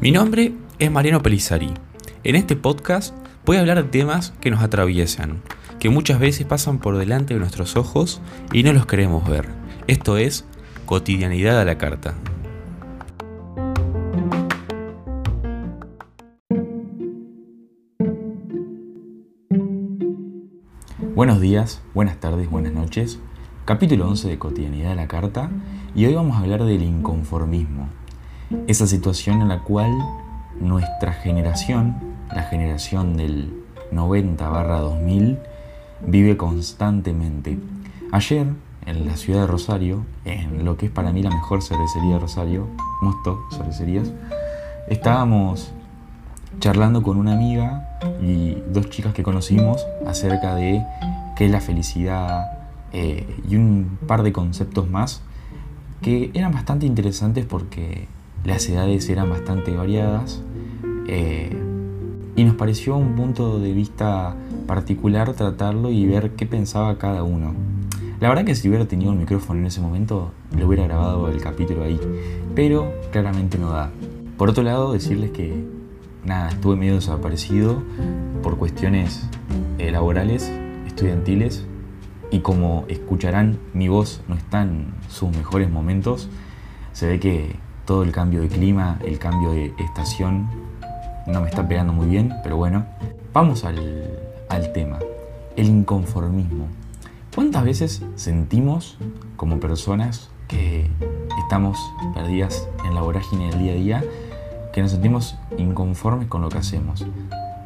Mi nombre es Mariano Pelizari. En este podcast voy a hablar de temas que nos atraviesan, que muchas veces pasan por delante de nuestros ojos y no los queremos ver. Esto es cotidianidad a la carta. Buenos días, buenas tardes, buenas noches. Capítulo 11 de Cotidianidad a la Carta y hoy vamos a hablar del inconformismo esa situación en la cual nuestra generación, la generación del 90 barra 2000, vive constantemente. Ayer, en la ciudad de Rosario, en lo que es para mí la mejor cervecería de Rosario, Mosto Cervecerías, estábamos charlando con una amiga y dos chicas que conocimos acerca de qué es la felicidad eh, y un par de conceptos más que eran bastante interesantes porque las edades eran bastante variadas eh, y nos pareció un punto de vista particular tratarlo y ver qué pensaba cada uno. La verdad que si hubiera tenido el micrófono en ese momento, le hubiera grabado el capítulo ahí, pero claramente no da. Por otro lado, decirles que nada, estuve medio desaparecido por cuestiones eh, laborales, estudiantiles, y como escucharán, mi voz no está en sus mejores momentos, se ve que todo el cambio de clima, el cambio de estación, no me está pegando muy bien, pero bueno. Vamos al, al tema, el inconformismo. ¿Cuántas veces sentimos como personas que estamos perdidas en la vorágine del día a día, que nos sentimos inconformes con lo que hacemos?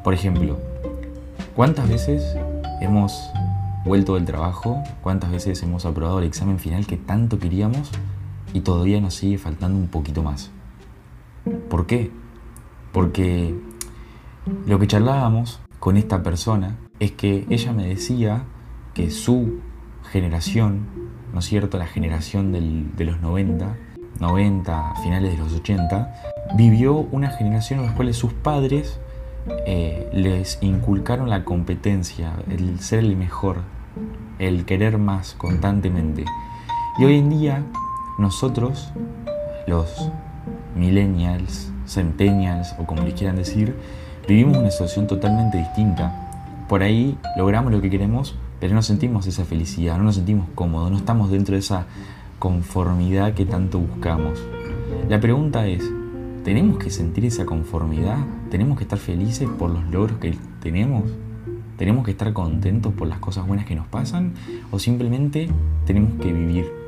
Por ejemplo, ¿cuántas veces hemos vuelto del trabajo? ¿Cuántas veces hemos aprobado el examen final que tanto queríamos y todavía nos sigue faltando un poquito más. ¿Por qué? Porque lo que charlábamos con esta persona es que ella me decía que su generación, ¿no es cierto? La generación de los 90, 90, finales de los 80, vivió una generación en la cual sus padres eh, les inculcaron la competencia, el ser el mejor, el querer más constantemente. Y hoy en día nosotros, los millennials, centennials o como les quieran decir, vivimos una situación totalmente distinta. Por ahí logramos lo que queremos, pero no sentimos esa felicidad, no nos sentimos cómodos, no estamos dentro de esa conformidad que tanto buscamos. La pregunta es, ¿tenemos que sentir esa conformidad? ¿Tenemos que estar felices por los logros que tenemos? ¿Tenemos que estar contentos por las cosas buenas que nos pasan? ¿O simplemente tenemos que vivir?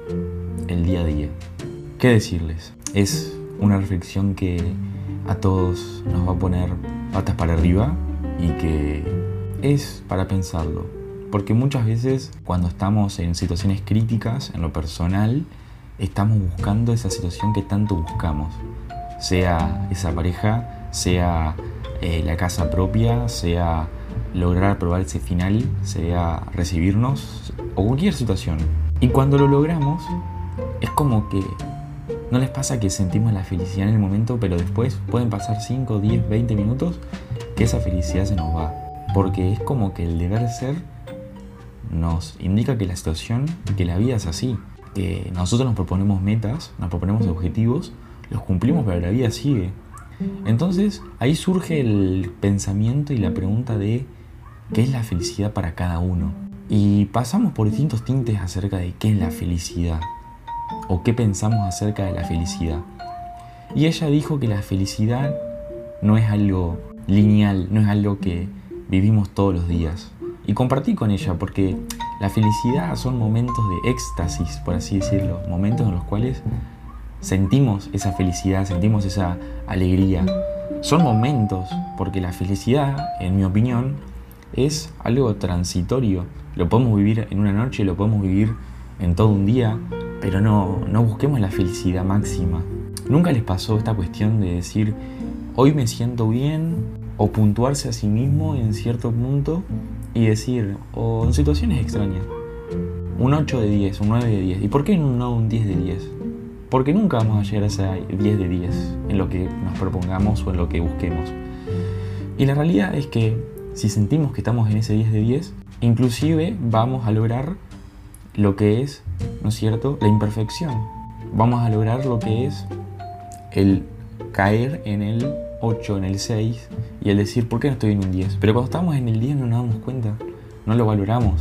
el día a día. ¿Qué decirles? Es una reflexión que a todos nos va a poner patas para arriba y que es para pensarlo. Porque muchas veces cuando estamos en situaciones críticas, en lo personal, estamos buscando esa situación que tanto buscamos. Sea esa pareja, sea eh, la casa propia, sea lograr probar ese final, sea recibirnos o cualquier situación. Y cuando lo logramos, es como que no les pasa que sentimos la felicidad en el momento, pero después pueden pasar 5, 10, 20 minutos que esa felicidad se nos va. Porque es como que el deber ser nos indica que la situación, que la vida es así. Que nosotros nos proponemos metas, nos proponemos objetivos, los cumplimos, pero la vida sigue. Entonces ahí surge el pensamiento y la pregunta de qué es la felicidad para cada uno. Y pasamos por distintos tintes acerca de qué es la felicidad o qué pensamos acerca de la felicidad. Y ella dijo que la felicidad no es algo lineal, no es algo que vivimos todos los días. Y compartí con ella porque la felicidad son momentos de éxtasis, por así decirlo, momentos en los cuales sentimos esa felicidad, sentimos esa alegría. Son momentos, porque la felicidad, en mi opinión, es algo transitorio. Lo podemos vivir en una noche, lo podemos vivir en todo un día, pero no, no busquemos la felicidad máxima. ¿Nunca les pasó esta cuestión de decir, hoy me siento bien, o puntuarse a sí mismo en cierto punto y decir, o en situaciones extrañas, un 8 de 10, un 9 de 10, ¿y por qué no un 10 de 10? Porque nunca vamos a llegar a ese 10 de 10 en lo que nos propongamos o en lo que busquemos. Y la realidad es que si sentimos que estamos en ese 10 de 10, inclusive vamos a lograr lo que es, ¿no es cierto?, la imperfección. Vamos a lograr lo que es el caer en el 8, en el 6 y el decir, ¿por qué no estoy en un 10? Pero cuando estamos en el 10 no nos damos cuenta, no lo valoramos.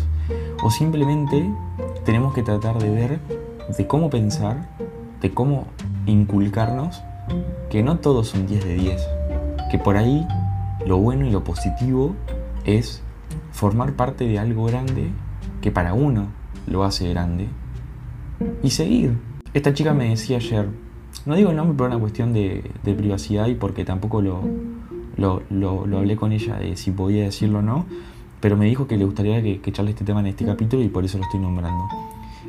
O simplemente tenemos que tratar de ver, de cómo pensar, de cómo inculcarnos que no todos son 10 de 10. Que por ahí lo bueno y lo positivo es formar parte de algo grande que para uno lo hace grande y seguir. Esta chica me decía ayer, no digo el nombre por una cuestión de, privacidad y porque tampoco lo, lo, lo, hablé con ella de si podía decirlo o no, pero me dijo que le gustaría que, que este tema en este capítulo y por eso lo estoy nombrando.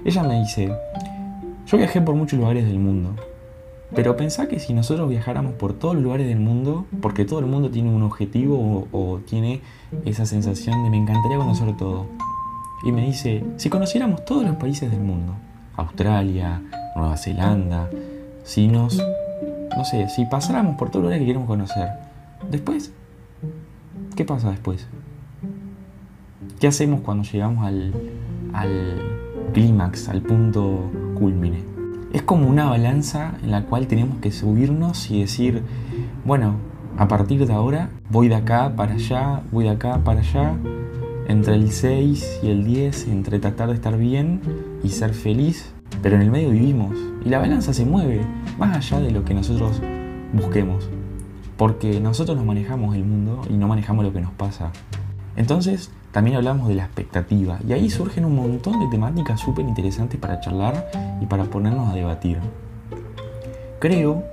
Ella me dice, yo viajé por muchos lugares del mundo, pero pensá que si nosotros viajáramos por todos los lugares del mundo, porque todo el mundo tiene un objetivo o, tiene esa sensación de me encantaría conocer todo. Y me dice, si conociéramos todos los países del mundo, Australia, Nueva Zelanda, si nos, no sé, si pasáramos por todos los lugares que queremos conocer, después, ¿qué pasa después? ¿Qué hacemos cuando llegamos al, al clímax, al punto culmine? Es como una balanza en la cual tenemos que subirnos y decir, bueno, a partir de ahora voy de acá para allá, voy de acá para allá, entre el 6 y el 10, entre tratar de estar bien y ser feliz, pero en el medio vivimos y la balanza se mueve más allá de lo que nosotros busquemos, porque nosotros nos manejamos el mundo y no manejamos lo que nos pasa. Entonces, también hablamos de la expectativa y ahí surgen un montón de temáticas súper interesantes para charlar y para ponernos a debatir. Creo,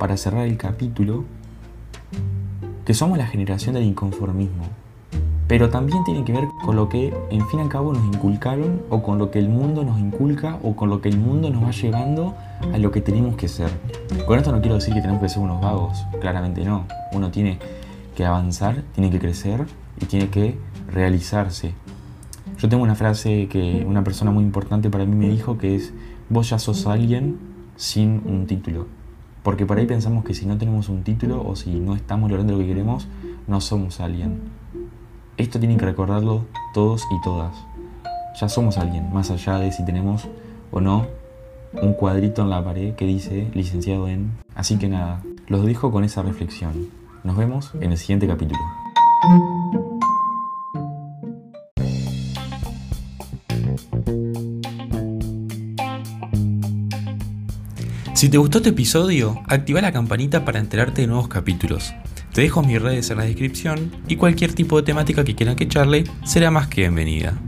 para cerrar el capítulo, que somos la generación del inconformismo, pero también tiene que ver con lo que en fin y al cabo nos inculcaron o con lo que el mundo nos inculca o con lo que el mundo nos va llevando a lo que tenemos que ser. Con esto no quiero decir que tenemos que ser unos vagos, claramente no. Uno tiene que avanzar, tiene que crecer y tiene que realizarse. Yo tengo una frase que una persona muy importante para mí me dijo que es, vos ya sos alguien sin un título. Porque por ahí pensamos que si no tenemos un título o si no estamos logrando lo que queremos, no somos alguien. Esto tienen que recordarlo todos y todas. Ya somos alguien, más allá de si tenemos o no un cuadrito en la pared que dice licenciado en... Así que nada, los dejo con esa reflexión. Nos vemos en el siguiente capítulo. Si te gustó este episodio, activa la campanita para enterarte de nuevos capítulos. Te dejo mis redes en la descripción y cualquier tipo de temática que quieran que charle será más que bienvenida.